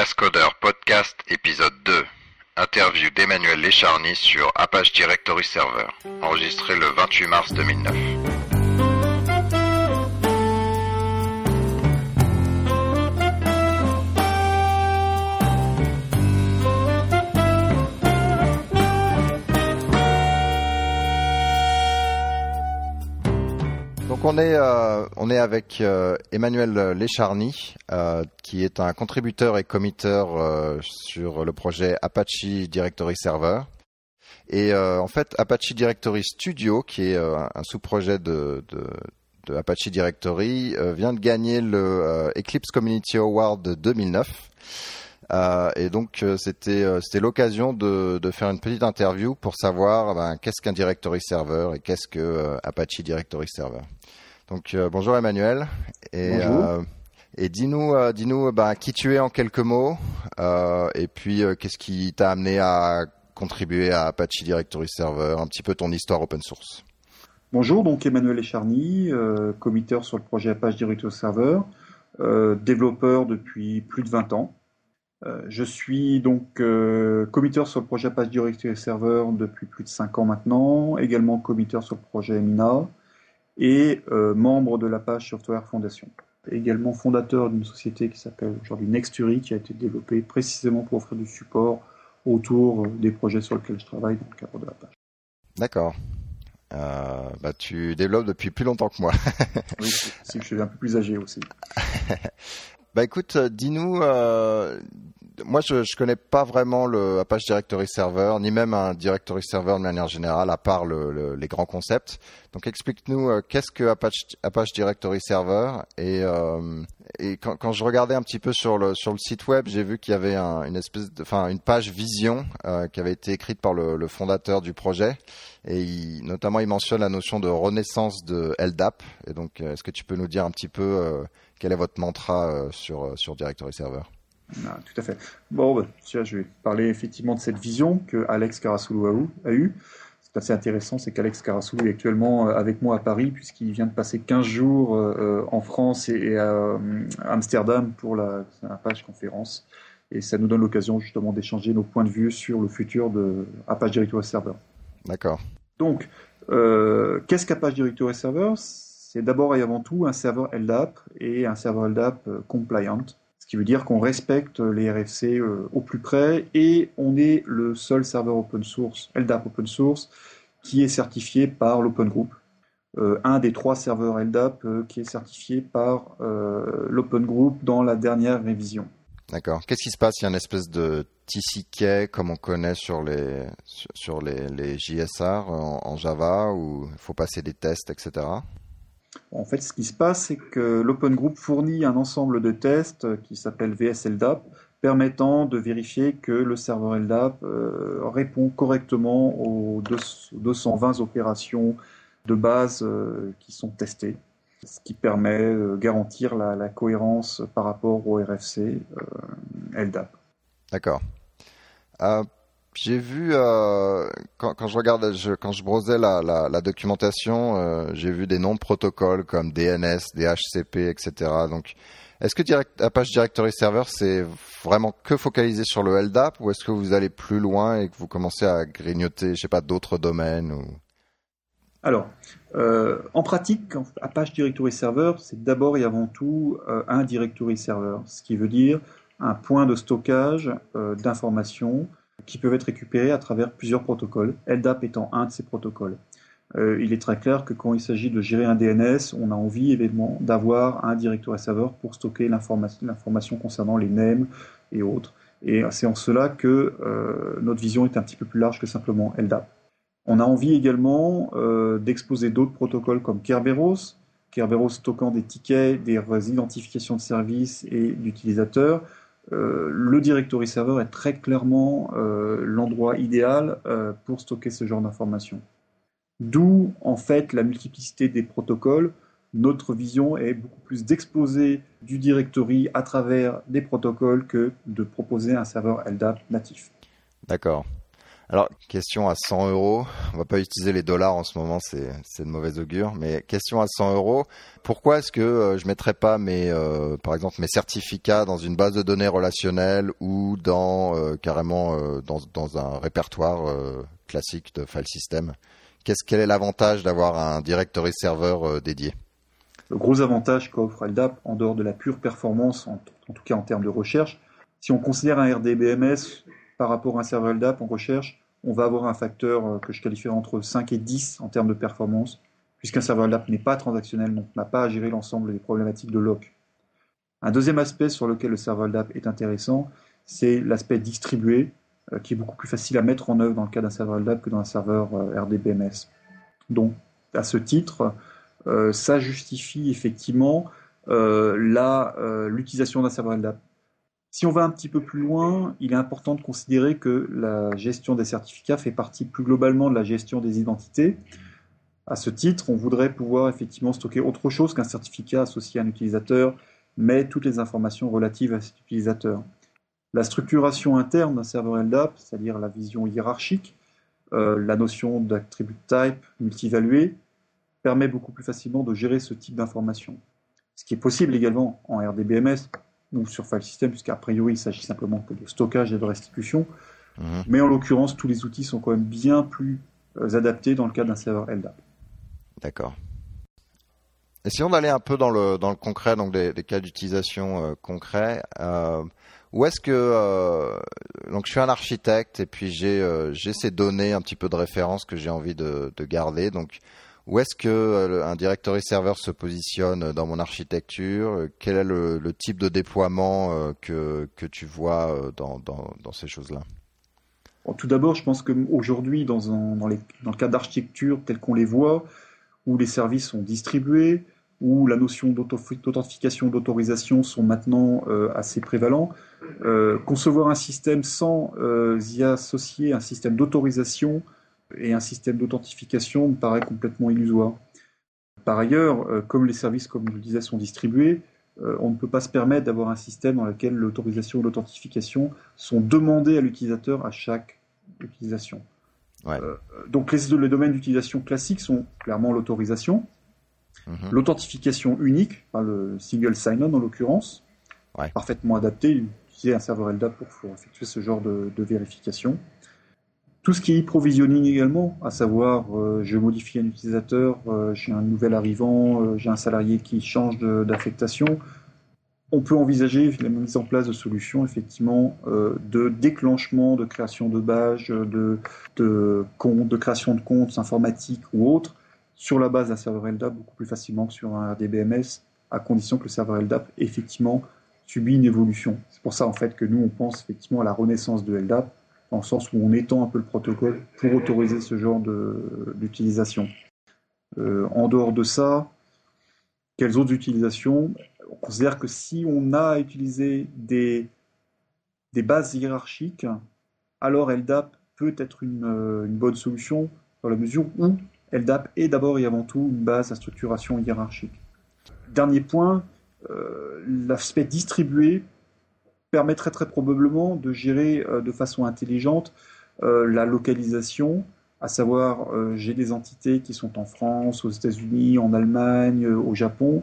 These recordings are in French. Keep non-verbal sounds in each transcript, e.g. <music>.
Cascodeur Podcast épisode 2. Interview d'Emmanuel Lécharny sur Apache Directory Server, enregistré le 28 mars 2009. On est euh, on est avec euh, Emmanuel Lécharny, euh, qui est un contributeur et committeur sur le projet Apache Directory Server. Et en fait, Apache Directory Studio, qui est un sous-projet de, Apache Directory, vient de gagner le Eclipse Community Award de 2009. Euh, et donc c'était l'occasion de, faire une petite interview pour savoir ben, qu'est-ce qu'un directory server et qu'est-ce que Apache Directory Server. Donc euh, bonjour Emmanuel et Bonjour. euh, et dis-nous euh, dis-nous ben, qui tu es en quelques mots et puis qu'est-ce qui t'a amené à contribuer à Apache Directory Server, un petit peu ton histoire open source? Bonjour, donc Emmanuel Echarny, euh, sur le projet Apache Directory Server, euh, développeur depuis plus de 20 ans. Euh, je suis donc committeur sur le projet Apache Directory Server depuis plus de 5 ans maintenant, également committeur sur le projet Mina et euh, membre de l'Apache Software Foundation. Également fondateur d'une société qui s'appelle aujourd'hui Nextury, qui a été développée précisément pour offrir du support autour euh, des projets sur lesquels je travaille dans le cadre de l'Apache. D'accord. Euh, bah, tu développes depuis plus longtemps que moi. <laughs> Oui, c'est que je suis un peu plus âgé aussi. <laughs> Bah écoute, dis-nous, euh, moi je, je connais pas vraiment le Apache Directory Server, ni même un Directory Server de manière générale, à part le, le- les grands concepts. Donc explique-nous euh, qu'est-ce que Apache, Apache Directory Server et, euh, et quand, quand je regardais un petit peu sur le sur le site web, j'ai vu qu'il y avait un- une espèce de, une page vision euh, qui avait été écrite par le, le fondateur du projet et il, notamment il mentionne la notion de renaissance de LDAP. Et donc euh, est-ce que tu peux nous dire un petit peu euh, quel est votre mantra sur, sur Directory Server? Ah, tout à fait. Bon, bah, tiens, je vais parler effectivement de cette vision que Alex Karasoulou a, eu- a eue. C'est assez intéressant, c'est qu'Alex Karasoulou est actuellement euh, avec moi à Paris, puisqu'il vient de passer 15 jours euh, euh, en France et, et à euh, Amsterdam pour la, la page conférence. Et ça nous donne l'occasion justement d'échanger nos points de vue sur le futur de Apache Directory Server. D'accord. Donc, euh, qu'est-ce qu'Apache Directory Server? C'est d'abord et avant tout un serveur LDAP et un serveur LDAP compliant, qui veut dire qu'on respecte les RFC euh, au plus près et on est le seul serveur open source, LDAP open source, qui est certifié par l'Open Group. Euh, un des trois serveurs LDAP euh, qui est certifié par l'Open Group dans la dernière révision. D'accord. Qu'est-ce qui se passe? Il y a une espèce de TCK comme on connaît sur les sur, les, les JSR en Java où il faut passer des tests, etc. En fait, ce qui se passe, c'est que l'Open Group fournit un ensemble de tests euh, qui s'appelle VSLDAP, permettant de vérifier que le serveur LDAP euh, répond correctement aux deux- 220 opérations de base euh, qui sont testées, ce qui permet de garantir la, cohérence par rapport au RFC LDAP. D'accord. J'ai vu euh, quand, quand je regarde, je, quand je browsais la, documentation, euh, j'ai vu des noms de protocoles comme DNS, DHCP, etc. Donc, est-ce que direct, Apache Directory Server c'est vraiment que focalisé sur le LDAP ou est-ce que vous allez plus loin et que vous commencez à grignoter, je sais pas, d'autres domaines. Alors, euh, en pratique, Apache Directory Server, c'est d'abord et avant tout un directory server, ce qui veut dire un point de stockage d'informations qui peuvent être récupérées à travers plusieurs protocoles, LDAP étant un de ces protocoles. Euh, il est très clair que quand il s'agit de gérer un DNS, on a envie évidemment d'avoir un directory server pour stocker l'information, l'information concernant les names et autres. Et c'est en cela que euh, notre vision est un petit peu plus large que simplement LDAP. On a envie également euh, d'exposer d'autres protocoles comme Kerberos, Kerberos stockant des tickets, des identifications de services et d'utilisateurs. Euh, le directory server est très clairement euh, l'endroit idéal euh, pour stocker ce genre d'informations. D'où en fait la multiplicité des protocoles. Notre vision est beaucoup plus d'exposer du directory à travers des protocoles que de proposer un serveur LDAP natif. D'accord. Alors, question à 100 euros. On va pas utiliser les dollars en ce moment, c'est de mauvaise augure. Mais question à 100 euros. Pourquoi est-ce que euh, je mettrais pas mes, euh, par exemple, mes certificats dans une base de données relationnelle ou dans euh, carrément dans, dans, un répertoire classique de file system? Qu'est-ce quel est l'avantage d'avoir un directory serveur dédié? Le gros avantage qu'offre LDAP, en dehors de la pure performance, en, en tout cas en termes de recherche, si on considère un RDBMS par rapport à un serveur LDAP en recherche, on va avoir un facteur euh, que je qualifierais entre 5 et 10 en termes de performance, puisqu'un serveur LDAP n'est pas transactionnel, donc n'a pas à gérer l'ensemble des problématiques de lock. Un deuxième aspect sur lequel le serveur LDAP est intéressant, c'est l'aspect distribué, euh, qui est beaucoup plus facile à mettre en œuvre dans le cas d'un serveur LDAP que dans un serveur euh, RDBMS. Donc, à ce titre, ça justifie effectivement l'utilisation d'un serveur LDAP. Si on va un petit peu plus loin, il est important de considérer que la gestion des certificats fait partie plus globalement de la gestion des identités. À ce titre, on voudrait pouvoir effectivement stocker autre chose qu'un certificat associé à un utilisateur, mais toutes les informations relatives à cet utilisateur. La structuration interne d'un serveur LDAP, c'est-à-dire la vision hiérarchique, euh, la notion d'attribut type multivalué, permet beaucoup plus facilement de gérer ce type d'informations. Ce qui est possible également en RDBMS, ou sur file system, puisqu'à priori il s'agit simplement que de stockage et de restitution. Mhm. Mais en l'occurrence, tous les outils sont quand même bien plus euh, adaptés dans le cas d'un serveur LDAP. D'accord. Essayons d'aller un peu dans le, dans le concret, donc des, cas d'utilisation euh, concrets. Euh, où est-ce que donc je suis un architecte et puis j'ai j'ai ces données un petit peu de référence que j'ai envie de, de garder. Donc où est-ce que euh, un directory server se positionne dans mon architecture? Quel est le, type de déploiement euh, que, que tu vois euh, dans, dans, ces choses-là? Tout d'abord, je pense qu'aujourd'hui, dans, dans, le cas d'architecture tel qu'on les voit, où les services sont distribués, où la notion d'authentification, d'autorisation sont maintenant assez prévalents. concevoir un système sans y associer un système d'autorisation et un système d'authentification me paraît complètement illusoire. Par ailleurs, euh, comme les services, comme je le disais, sont distribués, euh, on ne peut pas se permettre d'avoir un système dans lequel l'autorisation ou l'authentification sont demandées à l'utilisateur à chaque utilisation. Euh, donc les, les domaines d'utilisation classiques sont clairement l'autorisation, mhm. l'authentification unique, le single sign-on en l'occurrence, parfaitement adapté, utiliser un serveur LDAP pour, effectuer ce genre de vérification. Tout ce qui est provisioning également, à savoir euh, je modifie un utilisateur, euh, j'ai un nouvel arrivant, euh, j'ai un salarié qui change d'affectation, on peut envisager la mise en place de solutions effectivement de déclenchement, de création de badges, de, de de création de comptes informatiques ou autres. Sur la base d'un serveur LDAP beaucoup plus facilement que sur un RDBMS, à condition que le serveur LDAP effectivement subit une évolution. C'est pour ça en fait que nous on pense effectivement à la renaissance de LDAP le sens où on étend un peu le protocole pour autoriser ce genre d'utilisation. Euh, en dehors de ça, quelles autres utilisations? On considère que si on a utilisé des, des bases hiérarchiques, alors LDAP peut être une, euh, une, bonne solution dans la mesure où LDAP est d'abord et avant tout une base à structuration hiérarchique. Dernier point, euh, l'aspect distribué permettrait très probablement de gérer euh, de façon intelligente euh, la localisation, à savoir euh, j'ai des entités qui sont en France, aux États-Unis, en Allemagne, au Japon,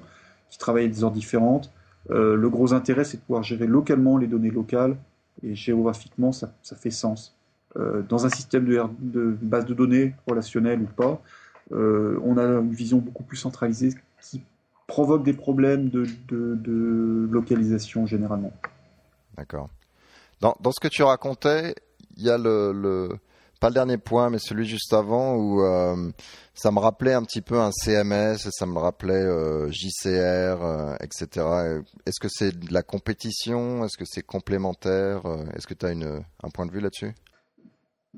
qui travaillent à des heures différentes. le gros intérêt, c'est de pouvoir gérer localement les données locales et géographiquement, ça, fait sens. dans un système de, base de données relationnelle ou pas, on a une vision beaucoup plus centralisée qui provoque des problèmes de localisation généralement. D'accord. Dans, ce que tu racontais, il y a le, le, pas le dernier point, mais celui juste avant où euh, ça me rappelait un petit peu un CMS, ça me rappelait euh, JCR, euh, etc. Est-ce que c'est de la compétition? Est-ce que c'est complémentaire? Est-ce que tu as un point de vue là-dessus?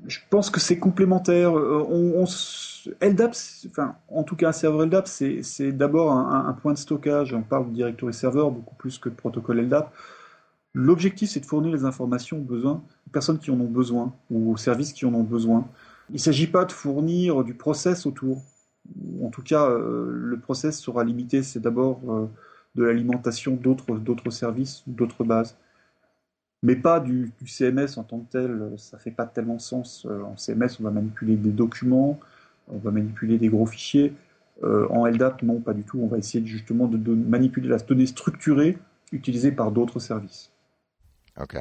Je pense que c'est complémentaire. On, on, LDAP, enfin, en tout cas un serveur LDAP, c'est d'abord un, un, point de stockage. On parle de directory server beaucoup plus que de protocole LDAP. L'objectif, c'est de fournir les informations aux, besoins, aux personnes qui en ont besoin ou aux services qui en ont besoin. Il ne s'agit pas de fournir du process autour. En tout cas, euh, le process sera limité. C'est d'abord euh, de l'alimentation d'autres, services, d'autres bases. mais pas du, CMS en tant que tel. Ça fait pas tellement sens. En CMS, on va manipuler des documents, on va manipuler des gros fichiers. en LDAP, non, pas du tout. On va essayer justement de, manipuler la donnée structurée utilisée par d'autres services. Ok.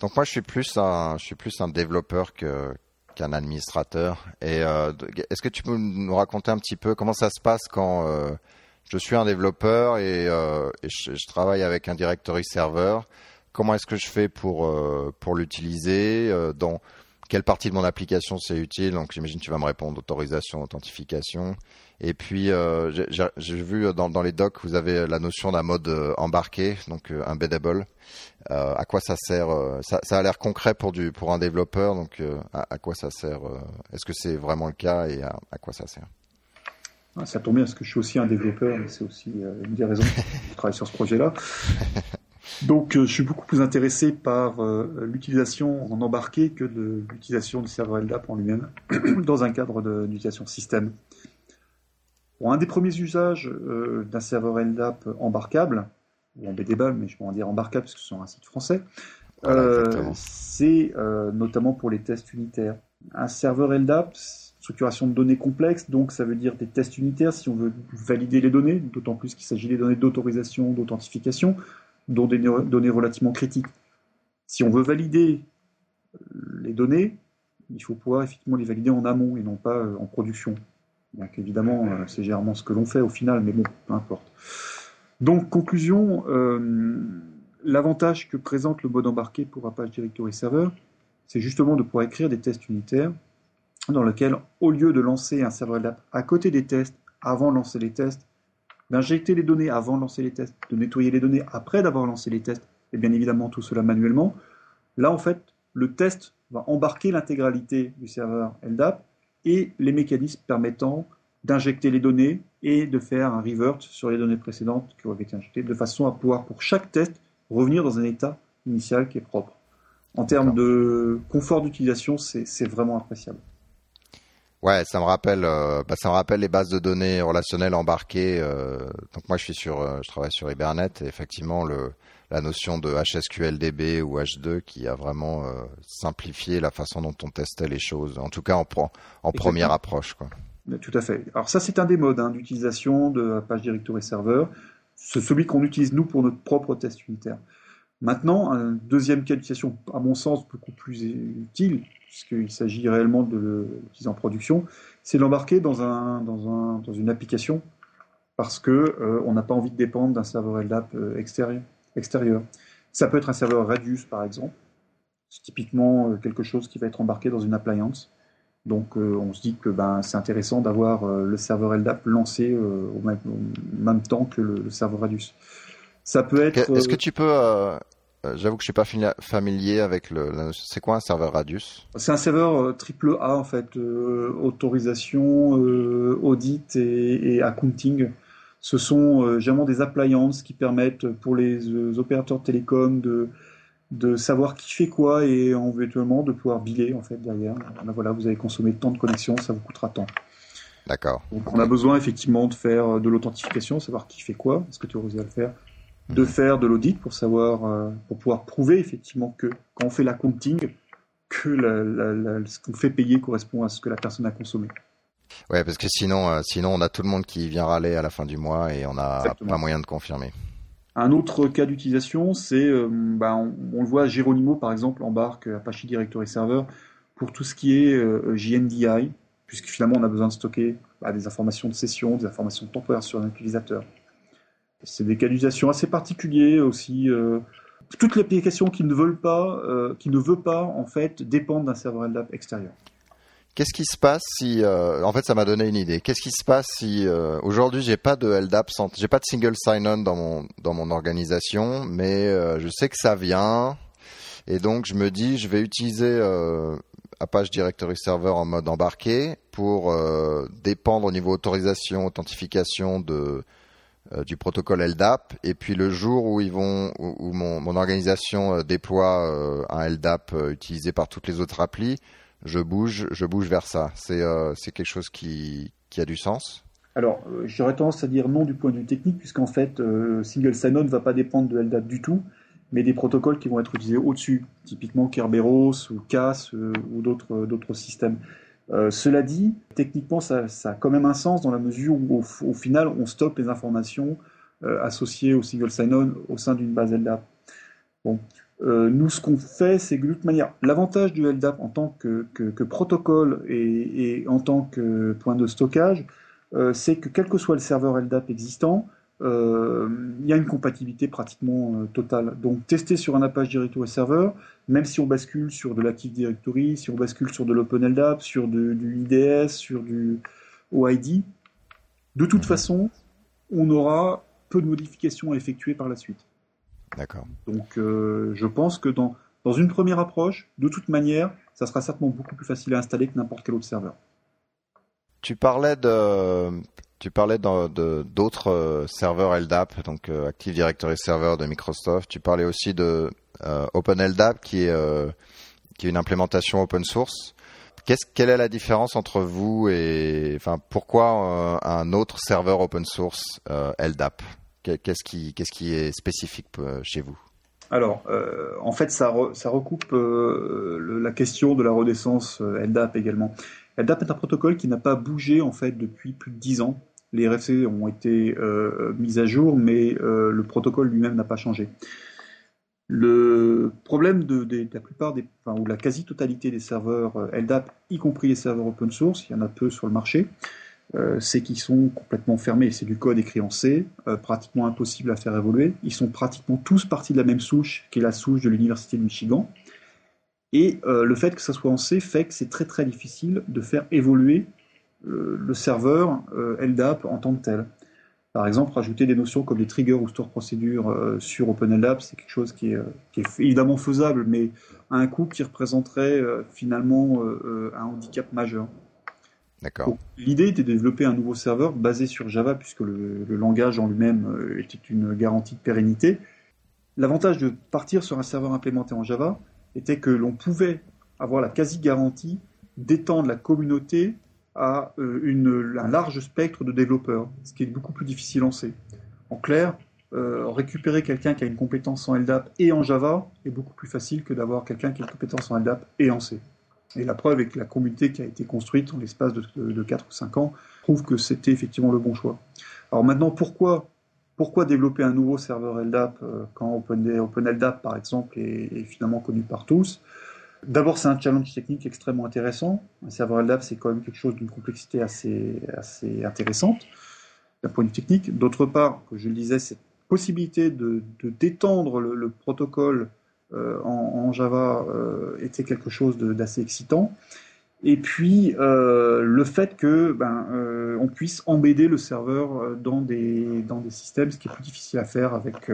Donc moi, je suis plus un, je suis plus un développeur que qu'un administrateur. Et euh, est-ce que tu peux nous raconter un petit peu comment ça se passe quand euh, je suis un développeur et, euh, je, travaille avec un directory server Comment est-ce que je fais pour pour l'utiliser Dans quelle partie de mon application c'est utile Donc j'imagine que tu vas me répondre autorisation, authentification. Et puis j'ai vu dans, dans les docs vous avez la notion d'un mode embarqué, donc embeddable. Euh, à quoi ça sert euh, ça, ça, a l'air concret pour du pour un développeur, donc euh, à, quoi ça sert Est-ce que c'est vraiment le cas et à, quoi ça sert? Ah, Ça tombe bien parce que je suis aussi un développeur, mais c'est aussi une des raisons que je travaille sur ce projet-là. <laughs> Donc, je suis beaucoup plus intéressé par l'utilisation en embarqué que de l'utilisation du serveur LDAP en lui-même <clears throat> dans un cadre d'utilisation système. Bon, un des premiers usages d'un serveur LDAP embarquable, ou en BDBAL, mais je peux en dire embarquable parce que ce sont un site français. Euh, c'est euh, notamment pour les tests unitaires. Un serveur LDAP, structuration de données complexe, donc ça veut dire des tests unitaires si on veut valider les données, d'autant plus qu'il s'agit des données d'autorisation, d'authentification, dont des données relativement critiques. Si on veut valider les données, il faut pouvoir effectivement les valider en amont et non pas euh, en production. Donc évidemment, c'est généralement ce que l'on fait au final, mais bon, peu importe. Donc, conclusion, euh, l'avantage que présente le mode embarqué pour Apache Directory Server, c'est justement de pouvoir écrire des tests unitaires dans lesquels, au lieu de lancer un serveur LDAP à côté des tests, avant de lancer les tests, d'injecter les données avant de lancer les tests, de nettoyer les données après d'avoir lancé les tests, et bien évidemment tout cela manuellement, là en fait, le test va embarquer l'intégralité du serveur LDAP et les mécanismes permettant d'injecter les données et de faire un revert sur les données précédentes qui ont été injectées, de façon à pouvoir, pour chaque test, revenir dans un état initial qui est propre. En termes de confort d'utilisation, c'est vraiment appréciable. Ouais, ça me rappelle, euh, bah, ça me rappelle les bases de données relationnelles embarquées. Euh, donc moi, je suis sur, euh, je travaille sur Hibernate et effectivement le, la notion de HSQLDB ou H2 qui a vraiment simplifié la façon dont on testait les choses. En tout cas, en, en première approche, quoi. Tout à fait. Alors ça, c'est un des modes hein, d'utilisation de Apache Directory Server. C'est celui qu'on utilise nous pour notre propre test unitaire. Maintenant, un deuxième cas d'utilisation, à mon sens, beaucoup plus utile, puisqu'il s'agit réellement de l'utiliser en production, c'est l'embarquer dans, un, dans, un, dans une application parce que euh, n'a pas envie de dépendre d'un serveur LDAP euh, extérieur. Ça peut être un serveur Radius, par exemple. C'est typiquement euh, quelque chose qui va être embarqué dans une appliance. Donc on se dit que ben, c'est intéressant d'avoir le serveur LDAP lancé au même, temps que le, serveur Radius. Ça peut être. Est-ce que tu peux J'avoue que je suis pas familier avec le. C'est quoi un serveur Radius? C'est un serveur triple A en fait, autorisation, audit et, accounting. Ce sont généralement des appliances qui permettent pour les opérateurs de télécom de de savoir qui fait quoi et éventuellement de pouvoir biler en fait derrière. Voilà, vous avez consommé tant de connexions, ça vous coûtera tant. D'accord. Donc on a besoin effectivement de faire de l'authentification, savoir qui fait quoi, est-ce que tu es à le faire, de faire de l'audit pour savoir, euh, pour pouvoir prouver effectivement que quand on fait l'accounting, que ce qu'on fait payer correspond à ce que la personne a consommé. Ouais, parce que sinon, euh, sinon on a tout le monde qui vient râler à la fin du mois et on n'a pas moyen de confirmer. Un autre cas d'utilisation, c'est, euh, bah, on, le voit, Geronimo par exemple embarque Apache Directory Server pour tout ce qui est JNDI, puisque finalement on a besoin de stocker bah, des informations de session, des informations temporaires sur un utilisateur. C'est des cas d'utilisation assez particuliers aussi. Euh, toutes les applications qui ne veulent pas, qui ne veut pas en fait dépendre d'un serveur LDAP extérieur. Qu'est-ce qui se passe si, euh, en fait, ça m'a donné une idée. Qu'est-ce qui se passe si euh, aujourd'hui j'ai pas de LDAP, j'ai pas de single sign-on dans mon dans mon organisation, mais euh, je sais que ça vient, et donc je me dis je vais utiliser Apache Directory Server en mode embarqué pour dépendre au niveau autorisation, authentification de du protocole LDAP, et puis le jour où ils vont, où, mon, organisation déploie un LDAP utilisé par toutes les autres applis, je bouge, vers ça. C'est euh, quelque chose qui, a du sens Alors, euh, j'aurais tendance à dire non du point de vue technique, puisqu'en fait, euh, Single Sign-On ne va pas dépendre de LDAP du tout. mais des protocoles qui vont être utilisés au-dessus, typiquement Kerberos ou CAS ou d'autres d'autres systèmes. cela dit, techniquement, ça, a quand même un sens dans la mesure où, au, final, on stoppe les informations associées au single sign-on au sein d'une base LDAP. Bon, euh, nous, ce qu'on fait, c'est que de toute manière, l'avantage du LDAP en tant que, protocole et, en tant que point de stockage, euh, c'est que quel que soit le serveur LDAP existant, euh, il y a une compatibilité pratiquement totale. Donc, tester sur un Apache Directory Server, même si on bascule sur de l'Active Directory, si on bascule sur de l'OpenLDAP, sur du IDS, sur du OID, de toute façon, on aura peu de modifications à effectuer par la suite. D'accord. Donc euh, je pense que dans, dans une première approche, de toute manière, ça sera certainement beaucoup plus facile à installer que n'importe quel autre serveur. Tu parlais de tu parlais d'autres euh, serveurs LDAP, donc euh, Active Directory Server de Microsoft. Tu parlais aussi de OpenLDAP qui est qui est une implémentation open source. Quelle est la différence entre vous et enfin pourquoi un autre serveur open source LDAP? Qu'est-ce qui, qui est spécifique euh, chez vous? Alors, euh, en fait, ça, ça recoupe euh, la question de la renaissance LDAP également. LDAP est un protocole qui n'a pas bougé en fait depuis plus de 10 ans. Les RFC ont été mis à jour, mais le protocole lui-même n'a pas changé. Le problème de, la plupart des, ou la quasi-totalité des serveurs LDAP, y compris les serveurs open source, il y en a peu sur le marché, euh, c'est qu'ils sont complètement fermés. C'est du code écrit en C, euh, pratiquement impossible à faire évoluer. Ils sont pratiquement tous partis de la même souche, qui est la souche de l'Université de Michigan. Et euh, le fait que ça soit en C fait que c'est très très difficile de faire évoluer le serveur LDAP en tant que tel. Par exemple, rajouter des notions comme des triggers ou store procédures sur OpenLDAP, c'est quelque chose qui est, qui est, évidemment faisable, mais à un coût qui représenterait finalement un handicap majeur. L'idée était de développer un nouveau serveur basé sur Java, puisque le, langage en lui-même euh, était une garantie de pérennité. L'avantage de partir sur un serveur implémenté en Java était que l'on pouvait avoir la quasi-garantie d'étendre la communauté à euh, un large spectre de développeurs, ce qui est beaucoup plus difficile en C. En clair, euh, récupérer quelqu'un qui a une compétence en LDAP et en Java est beaucoup plus facile que d'avoir quelqu'un qui a une compétence en LDAP et en C. Et la preuve est que la communauté qui a été construite en l'espace de, de, 4 ou 5 ans prouve que c'était effectivement le bon choix. Alors maintenant, pourquoi, pourquoi développer un nouveau serveur LDAP euh, quand OpenLDAP, par exemple, est, finalement connu par tous? D'abord, c'est un challenge technique extrêmement intéressant. Un serveur LDAP, c'est quand même quelque chose d'une complexité assez, assez intéressante d'un point de vue technique. D'autre part, je le disais, cette possibilité de, d'étendre le, le, protocole euh, en, Java euh, était quelque chose d'assez excitant. Et puis euh, le fait que ben, on puisse embêter le serveur dans des, dans des systèmes, ce qui est plus difficile à faire avec,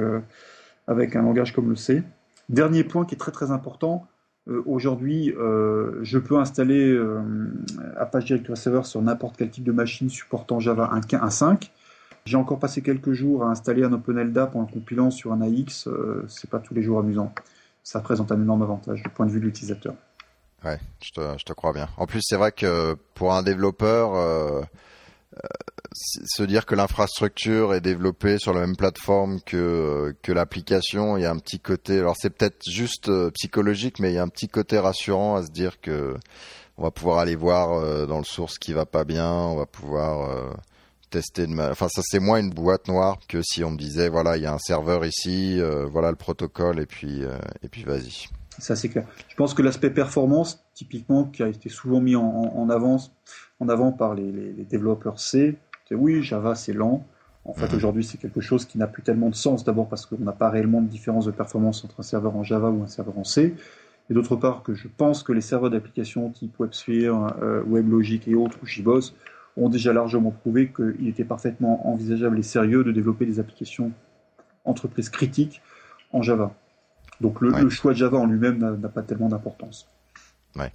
avec un langage comme le C. Dernier point qui est très très important, aujourd'hui je peux installer Apache Directory Server sur n'importe quel type de machine supportant Java 1.5. J'ai encore passé quelques jours à installer un OpenLDAP en le compilant sur un AX, c'est pas tous les jours amusant ça présente un énorme avantage du point de vue de l'utilisateur. Ouais, je te, je te, crois bien. En plus, c'est vrai que pour un développeur, euh, euh, se dire que l'infrastructure est développée sur la même plateforme que, que l'application, il y a un petit côté. Alors c'est peut-être juste euh, psychologique, mais il y a un petit côté rassurant à se dire que on va pouvoir aller voir dans le source qui va pas bien, on va pouvoir tester enfin ça c'est moins une boîte noire que si on me disait voilà il y a un serveur ici euh, voilà le protocole et puis euh, et puis vas-y ça c'est clair je pense que l'aspect performance typiquement qui a été souvent mis en, en avance en avant par les, développeurs C oui Java c'est lent en fait mhm. aujourd'hui c'est quelque chose qui n'a plus tellement de sens d'abord parce qu'on n'a pas réellement de différence de performance entre un serveur en Java ou un serveur en C et d'autre part que je pense que les serveurs d'application type WebSphere, euh, WebLogic et autres ou JBoss ont déjà largement prouvé qu'il était parfaitement envisageable et sérieux de développer des applications entreprises critiques en Java. Donc le, choix de Java en lui-même n'a pas tellement d'importance. Ouais.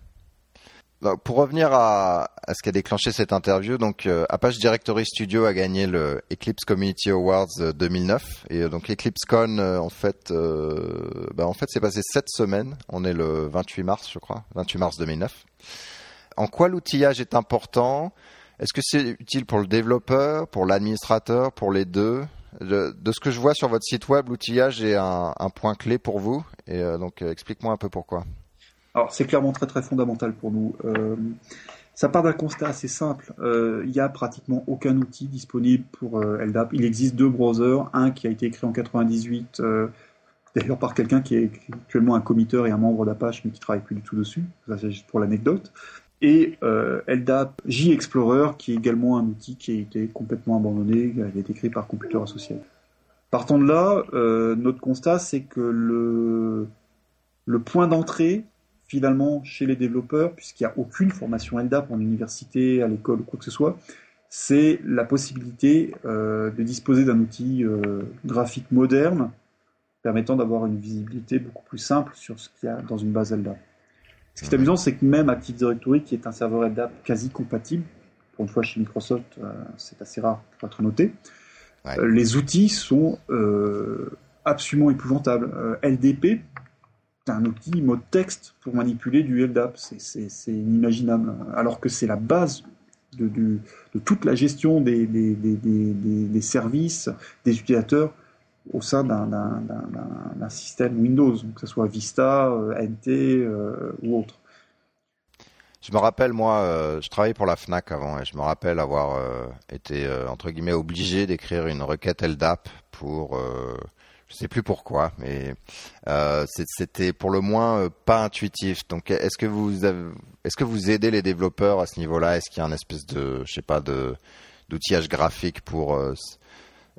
Pour revenir à, ce qui a déclenché cette interview, donc euh, Apache Directory Studio a gagné le Eclipse Community Awards 2009 et euh, donc EclipseCon euh, en fait, bah, en fait c'est passé cette semaine. On est le 28 mars, je crois, 28 mars 2009. En quoi l'outillage est important? Est-ce que c'est utile pour le développeur, pour l'administrateur, pour les deux? De, ce que je vois sur votre site web, l'outillage est un, point clé pour vous. Et donc, explique-moi un peu pourquoi. Alors, c'est clairement très très fondamental pour nous. Ça part d'un constat assez simple. Euh, il n'y a pratiquement aucun outil disponible pour euh, LDAP. Il existe deux browsers, un qui a été créé en 98, euh, d'ailleurs par quelqu'un qui est actuellement un committeur et un membre d'Apache, mais qui travaille plus du tout dessus. Ça c'est juste pour l'anecdote. Et LDAP J-Explorer, qui est également un outil qui a été complètement abandonné, il a été créé par Computer Associates. Partant de là, notre constat, c'est que le, le point d'entrée finalement chez les développeurs, puisqu'il n'y a aucune formation LDAP en université, à l'école ou quoi que ce soit, c'est la possibilité euh, de disposer d'un outil euh, graphique moderne permettant d'avoir une visibilité beaucoup plus simple sur ce qu'il y a dans une base LDAP. Ce qui est amusant, c'est que même Active Directory, qui est un serveur LDAP quasi compatible, pour une fois chez Microsoft, euh, c'est assez rare pour être noté, les outils sont absolument épouvantables. LDP, un outil mode texte pour manipuler du LDAP. C'est inimaginable. Alors que c'est la base de, toute la gestion des, des, services, des utilisateurs au sein d'un système Windows, que ce soit Vista, euh, NT euh, ou autre. Je me rappelle, moi, euh, je travaillais pour la FNAC avant et je me rappelle avoir été, entre guillemets, obligé d'écrire une requête LDAP pour je sais plus pourquoi, mais euh, c'était pour le moins euh, pas intuitif. Donc, est-ce que vous est-ce que vous aidez les développeurs à ce niveau-là? Est-ce qu'il y a un espèce de, je sais pas, d'outillage graphique pour euh,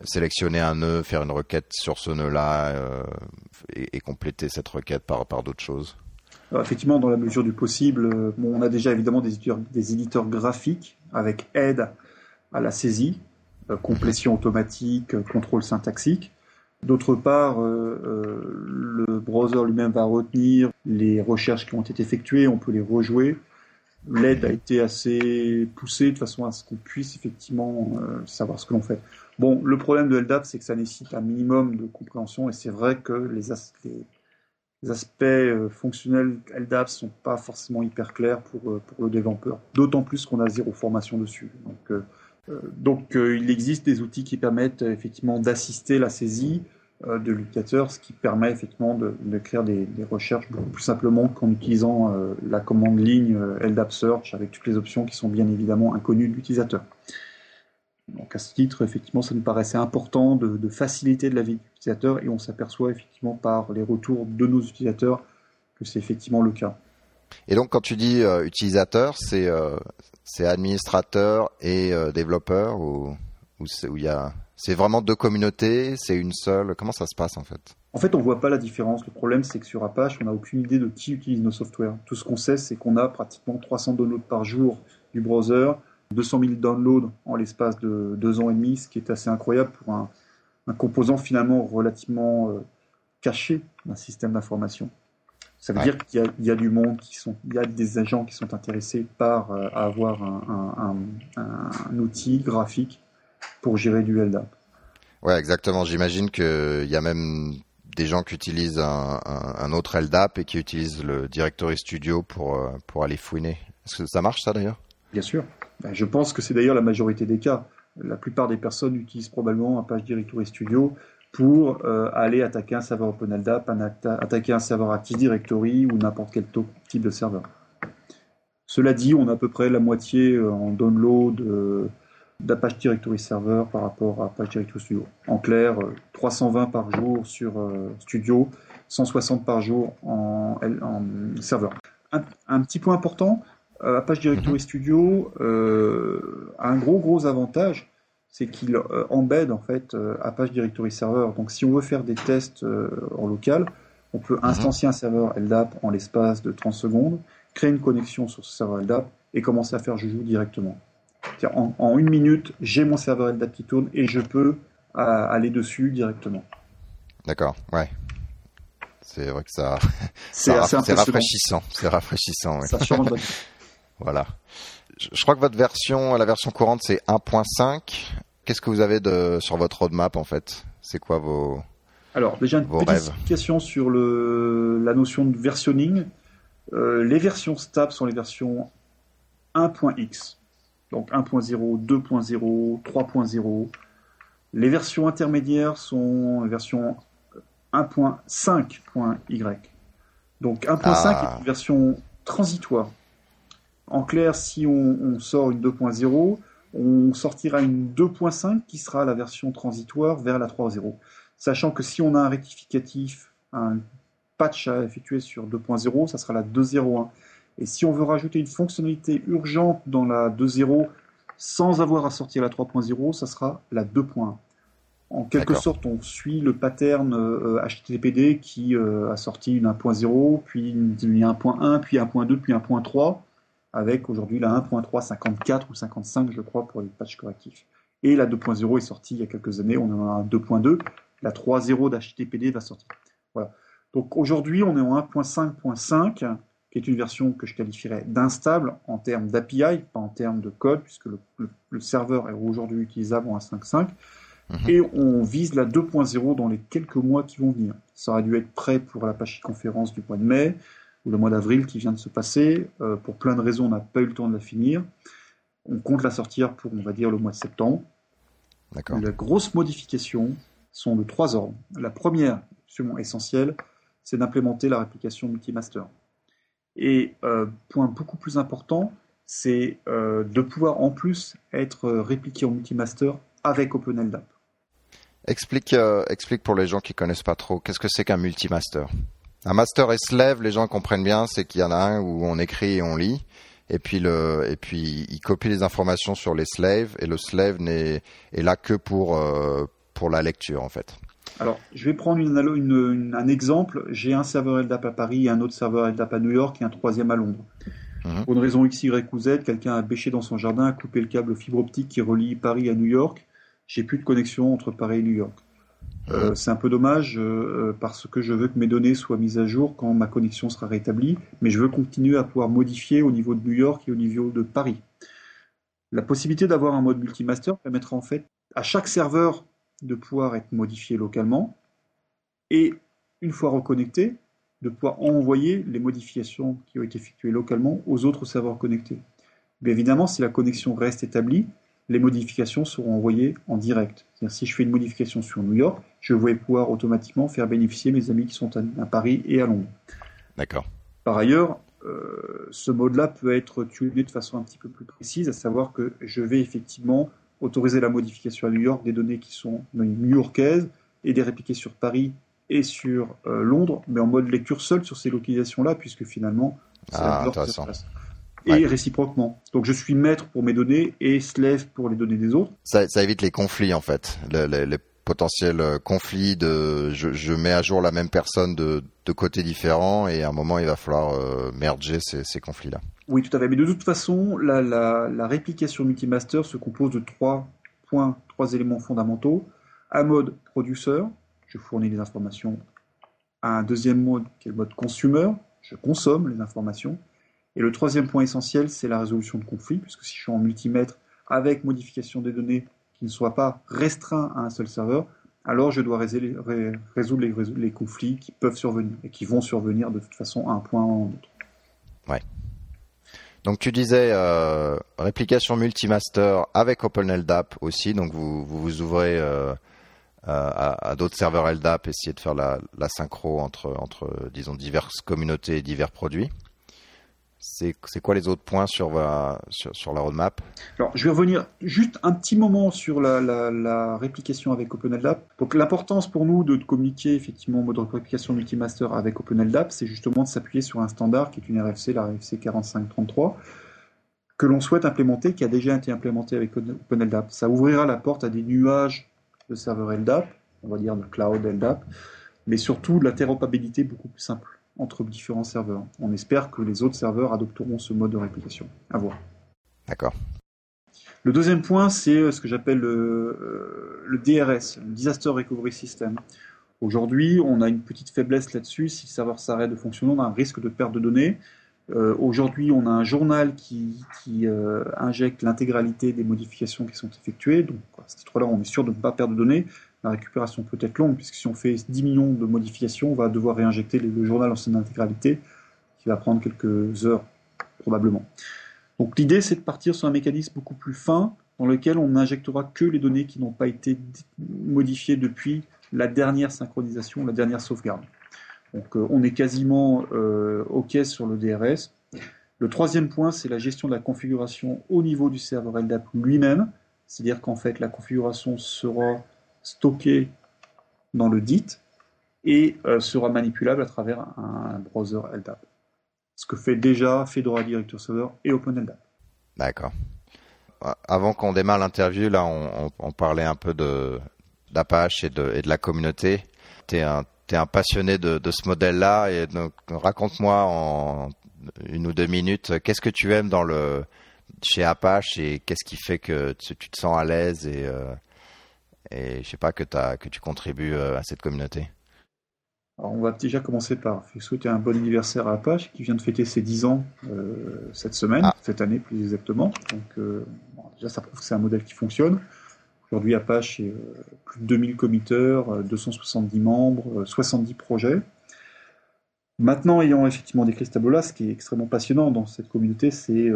sélectionner un nœud, faire une requête sur ce nœud-là et, compléter cette requête par d'autres choses? Effectivement, dans la mesure du possible, on a déjà évidemment des éditeurs graphiques avec aide à la saisie, complétion automatique, contrôle syntaxique. D'autre part, euh, euh, le browser lui-même va retenir les recherches qui ont été effectuées, on peut les rejouer. L'aide a été assez poussée de façon à ce qu'on puisse effectivement euh, savoir ce que l'on fait. Bon, le problème de LDAP, c'est que ça nécessite un minimum de compréhension et c'est vrai que les, aspects fonctionnels LDAP sont pas forcément hyper clairs pour, le développeur. D'autant plus qu'on a zéro formation dessus. Donc euh, il existe des outils qui permettent effectivement d'assister la saisie euh, de l'utilisateur, ce qui permet effectivement de, créer des, recherches beaucoup plus simplement qu'en utilisant la commande ligne LDAP Search avec toutes les options qui sont bien évidemment inconnues de l'utilisateur. Donc à ce titre, effectivement, ça nous paraissait important de, faciliter la vie de l'utilisateur et on s'aperçoit effectivement par les retours de nos utilisateurs que c'est effectivement le cas. Et donc, quand tu dis euh, utilisateur, c'est euh, c'est administrateur et euh, développeur ou c'est vraiment deux communautés, c'est une seule? Comment ça se passe en fait? En fait, on voit pas la différence. Le problème, c'est que sur Apache, on n'a aucune idée de qui utilise nos softwares. Tout ce qu'on sait, c'est qu'on a pratiquement 300 downloads par jour du browser, 200 000 downloads en l'espace de deux ans et demi, ce qui est assez incroyable pour un composant finalement relativement caché d'un système d'information. Ça veut dire qu'il y, a du monde qui sont, il y a des agents qui sont intéressés par euh, avoir un, outil graphique pour gérer du LDAP. Ouais, exactement. J'imagine qu'il y a même des gens qui utilisent un, autre LDAP et qui utilisent le Directory Studio pour, euh, pour aller fouiner. Est-ce que ça marche ça d'ailleurs? Bien sûr. Ben, je pense que c'est d'ailleurs la majorité des cas. La plupart des personnes utilisent probablement un page Directory Studio pour euh, aller attaquer un serveur OpenLDAP, attaquer un serveur Active Directory ou n'importe quel type de serveur. Cela dit, on a à peu près la moitié euh, en download euh, d'Apache Directory Server par rapport à Apache Directory Studio. En clair, 320 par jour sur Studio, 160 par jour en, serveur. Un, petit point important, Apache Directory mhm. Studio a un gros gros avantage, c'est qu'il euh, embed en fait euh, Apache Directory Server. Donc si on veut faire des tests euh, en local, on peut mhm. instancier un serveur LDAP en l'espace de 30 secondes, créer une connexion sur ce serveur LDAP et commencer à faire joujou directement. En, en, une minute, j'ai mon serveur LDAP qui tourne et je peux aller dessus directement. D'accord, ouais. C'est vrai que ça, c'est rafraîchissant, c'est rafraîchissant. Ouais. Ça change. <laughs> voilà je crois que votre version, la version courante, c'est 1.5. Qu'est-ce que vous avez de, sur votre roadmap en fait? C'est quoi vos Alors déjà une petite question sur le, la notion de versionning. Euh, les versions stable sont les versions 1.x, donc 1.0, 2.0, 3.0. Les versions intermédiaires sont version 1.5.y. Donc 1.5 Ah. est une version transitoire. En clair, si on, on sort une 2.0, on sortira une 2.5 qui sera la version transitoire vers la 3.0. Sachant que si on a un rectificatif, un patch à effectuer sur 2.0, ça sera la 2.01. Et si on veut rajouter une fonctionnalité urgente dans la 2.0 sans avoir à sortir la 3.0, ça sera la 2.1. En quelque sorte, on suit le pattern euh, HTTPD qui euh, a sorti une 1.0, puis une, une 1.1, puis 1.2, puis 1.3, avec aujourd'hui la 1.354 ou 55, je crois, pour les patchs correctifs. Et la 2.0 est sortie il y a quelques années, on en a un 2.2. La 3.0 d'HTTPD va sortir. Voilà. Donc aujourd'hui, on est en 1.5.5, qui est une version que je qualifierais d'instable en termes d'API, pas en termes de code, puisque le, le- le serveur est aujourd'hui utilisable en 1.5.5. Mhm. Et on vise la 2.0 dans les quelques mois qui vont venir. Ça aurait dû être prêt pour l'Apache conférence du mois de mai ou le mois d'avril qui vient de se passer. Euh, pour plein de raisons, on n'a pas eu le temps de la finir. On compte la sortir pour, on va dire, le mois de septembre. D'accord. Les grosses modifications sont de trois ordres. La première, absolument essentielle, c'est d'implémenter la réplication multimaster. Et euh, point beaucoup plus important, c'est euh, de pouvoir en plus être répliqué en multimaster avec OpenLDAP. Explique, explique pour les gens qui connaissent pas trop, qu'est-ce que c'est qu'un multimaster? Un master et slave, les gens comprennent bien, c'est qu'il y en a un où on écrit et on lit, et puis le, et puis il copie les informations sur les slaves, et le slave n'est est là que pour euh, pour la lecture en fait. Alors, je vais prendre une une- une- un exemple. J'ai un serveur LDAP à Paris, un autre serveur LDAP à New York et un troisième à Londres. Mhm. Pour une raison X, Y ou Z, quelqu'un a bêché dans son jardin, a coupé le câble fibre optique qui relie Paris à New York. J'ai plus de connexion entre Paris et New York. Euh, c'est un peu dommage euh, euh, parce que je veux que mes données soient mises à jour quand ma connexion sera rétablie, mais je veux continuer à pouvoir modifier au niveau de New York et au niveau de Paris. La possibilité d'avoir un mode multimaster permettra en fait à chaque serveur de pouvoir être modifié localement et une fois reconnecté, de pouvoir envoyer les modifications qui ont été effectuées localement aux autres serveurs connectés. Mais évidemment, si la connexion reste établie, les modifications seront envoyées en direct. C'est-à-dire si je fais une modification sur New York, je vais pouvoir automatiquement faire bénéficier mes amis qui sont à, Paris et à Londres. D'accord. Par ailleurs, euh, ce mode-là peut être tuné de façon un petit peu plus précise, à savoir que je vais effectivement autoriser la modification à New York des données qui sont new-yorkaises et les répliquer sur Paris et sur euh, Londres, mais en mode lecture seule sur ces localisations-là, puisque finalement, c'est Ah, intéressant. Ouais. Et réciproquement. Donc je suis maître pour mes données et slave pour les données des autres. Ça, ça évite les conflits en fait, le- le- les potentiels euh, conflits de je, je mets à jour la même personne de, de côtés différents et à un moment il va falloir euh, merger ces, ces conflits là. Oui, tout à fait. Mais de toute façon, la, la, la réplication multimaster se compose de trois points, trois éléments fondamentaux. Un mode producer, je fournis les informations. Un deuxième mode qui est le mode consumer, je consomme les informations. Et le troisième point essentiel, c'est la résolution de conflits, puisque si je suis en multimètre avec modification des données qui ne soient pas restreints à un seul serveur, alors je dois résoudre les, conflits qui peuvent survenir et qui vont survenir de toute façon à un point ou à un autre. Donc tu disais euh, réplication multimaster avec OpenLDAP aussi, donc vous vous, ouvrez euh, à, à d'autres serveurs LDAP, essayez de faire la, la synchro entre entre disons diverses communautés et divers produits. C'est quoi les autres points sur sur la roadmap? Alors, je vais revenir juste un petit moment sur la, la- la réplication avec OpenLDAP. Donc, l'importance pour nous de communiquer effectivement en mode réplication multimaster avec OpenLDAP, c'est justement de s'appuyer sur un standard qui est une RFC, la RFC 4533, que l'on souhaite implémenter, qui a déjà été implémenté avec OpenLDAP. Ça ouvrira la porte à des nuages de serveurs LDAP, on va dire de cloud LDAP, mais surtout de l'interopérabilité beaucoup plus simple entre différents serveurs. On espère que les autres serveurs adopteront ce mode de réplication. À voir. D'accord. Le deuxième point, c'est euh, ce que j'appelle le, euh, le DRS, le Disaster Recovery System. Aujourd'hui, on a une petite faiblesse là-dessus. Si le serveur s'arrête de fonctionner, on a un risque de perte de données. Euh, Aujourd'hui, on a un journal qui, qui euh, injecte l'intégralité des modifications qui sont effectuées. Donc, à ce titre-là, on est sûr de ne pas perdre de données. La récupération peut être longue, puisque si on fait 10 millions de modifications, on va devoir réinjecter le, journal en son intégralité, qui va prendre quelques heures, probablement. Donc l'idée, c'est de partir sur un mécanisme beaucoup plus fin, dans lequel on n'injectera que les données qui n'ont pas été modifiées depuis la dernière synchronisation, la dernière sauvegarde. Donc euh, on est quasiment euh, OK sur le DRS. Le troisième point, c'est la gestion de la configuration au niveau du serveur LDAP lui-même. C'est-à-dire qu'en fait, la configuration sera stockée dans le DIT et euh, sera manipulable à travers un browser LDAP. Ce que fait déjà Fedora Director Server et OpenLDAP. D'accord. Avant qu'on démarre l'interview, là, on, parlait un peu d'Apache et de, la communauté. Tu es un, un passionné de, ce modèle-là et raconte-moi en une ou deux minutes qu'est-ce que tu aimes dans le chez Apache et qu'est-ce qui fait que tu, te sens à l'aise et euh, et je sais pas que as, que tu contribues euh, à cette communauté. Alors on va déjà commencer par souhaiter un bon anniversaire à Apache qui vient de fêter ses 10 ans euh, cette semaine, ah. cette année plus exactement. Donc déjà ça prouve que c'est un modèle qui fonctionne. Aujourd'hui, Apache est euh, plus de 2000 committeurs, 270 euh, membres, 70 euh, projets. Maintenant, ayant effectivement décrit ce tableau-là, ce qui est extrêmement passionnant dans cette communauté, c'est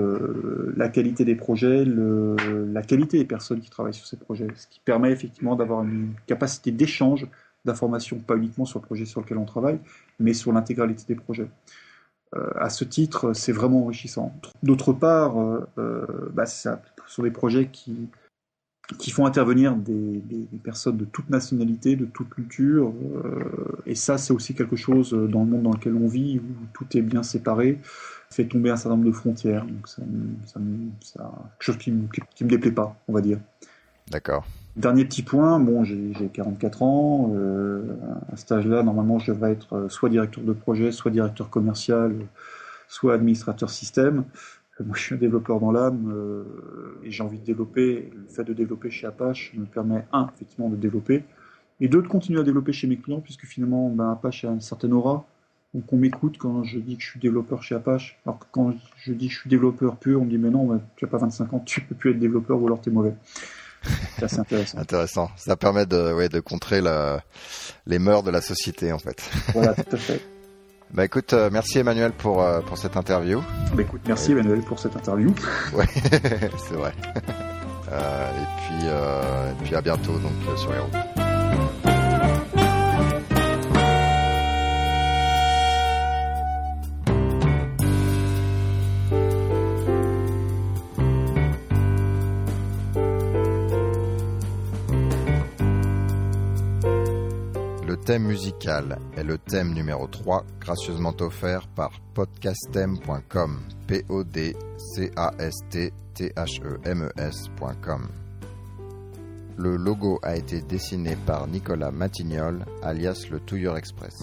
la qualité des projets, la qualité des personnes qui travaillent sur ces projets, ce qui permet effectivement d'avoir une capacité d'échange d'informations, pas uniquement sur le projet sur lequel on travaille, mais sur l'intégralité des projets. à ce titre, c'est vraiment enrichissant. D'autre part, bah, ça, sur des projets qui, qui font intervenir des, personnes de toute nationalité, de toute culture. Euh, et ça, c'est aussi quelque chose euh, dans le monde dans lequel on vit, où tout est bien séparé, fait tomber un certain nombre de frontières. Donc, ça, ça, ça quelque chose qui, qui, me déplaît pas, on va dire. D'accord. Dernier petit point, bon, j'ai 44 ans. Euh, à cet âge-là, normalement, je devrais être euh, soit directeur de projet, soit directeur commercial, soit administrateur système. Moi, je suis un développeur dans l'âme euh, et j'ai envie de développer. Le fait de développer chez Apache me permet, un, effectivement, de développer, et deux, de continuer à développer chez mes clients, puisque finalement, ben, Apache a une certaine aura. Donc, on m'écoute quand je dis que je suis développeur chez Apache. Alors que quand je dis que je suis développeur pur, on me dit, mais non, tu n'as pas 25 ans, tu peux plus être développeur ou alors tu es mauvais. C'est assez intéressant. intéressant. Ça permet de, ouais, de contrer la, les mœurs de la société, en fait. Voilà, tout à fait. Bah écoute, euh, merci Emmanuel pour, euh, pour cette interview. Bah écoute, merci Emmanuel pour cette interview. <laughs> Ouais, <laughs> c'est vrai. <laughs> Euh, et puis, et puis à bientôt donc sur les routes. Thème musical est le thème numéro 3, gracieusement offert par podcastem.com. P-O-D-C-A-S-T-T-H-E-M-E-S.com. Le logo a été dessiné par Nicolas Matignol, alias le Touilleur Express.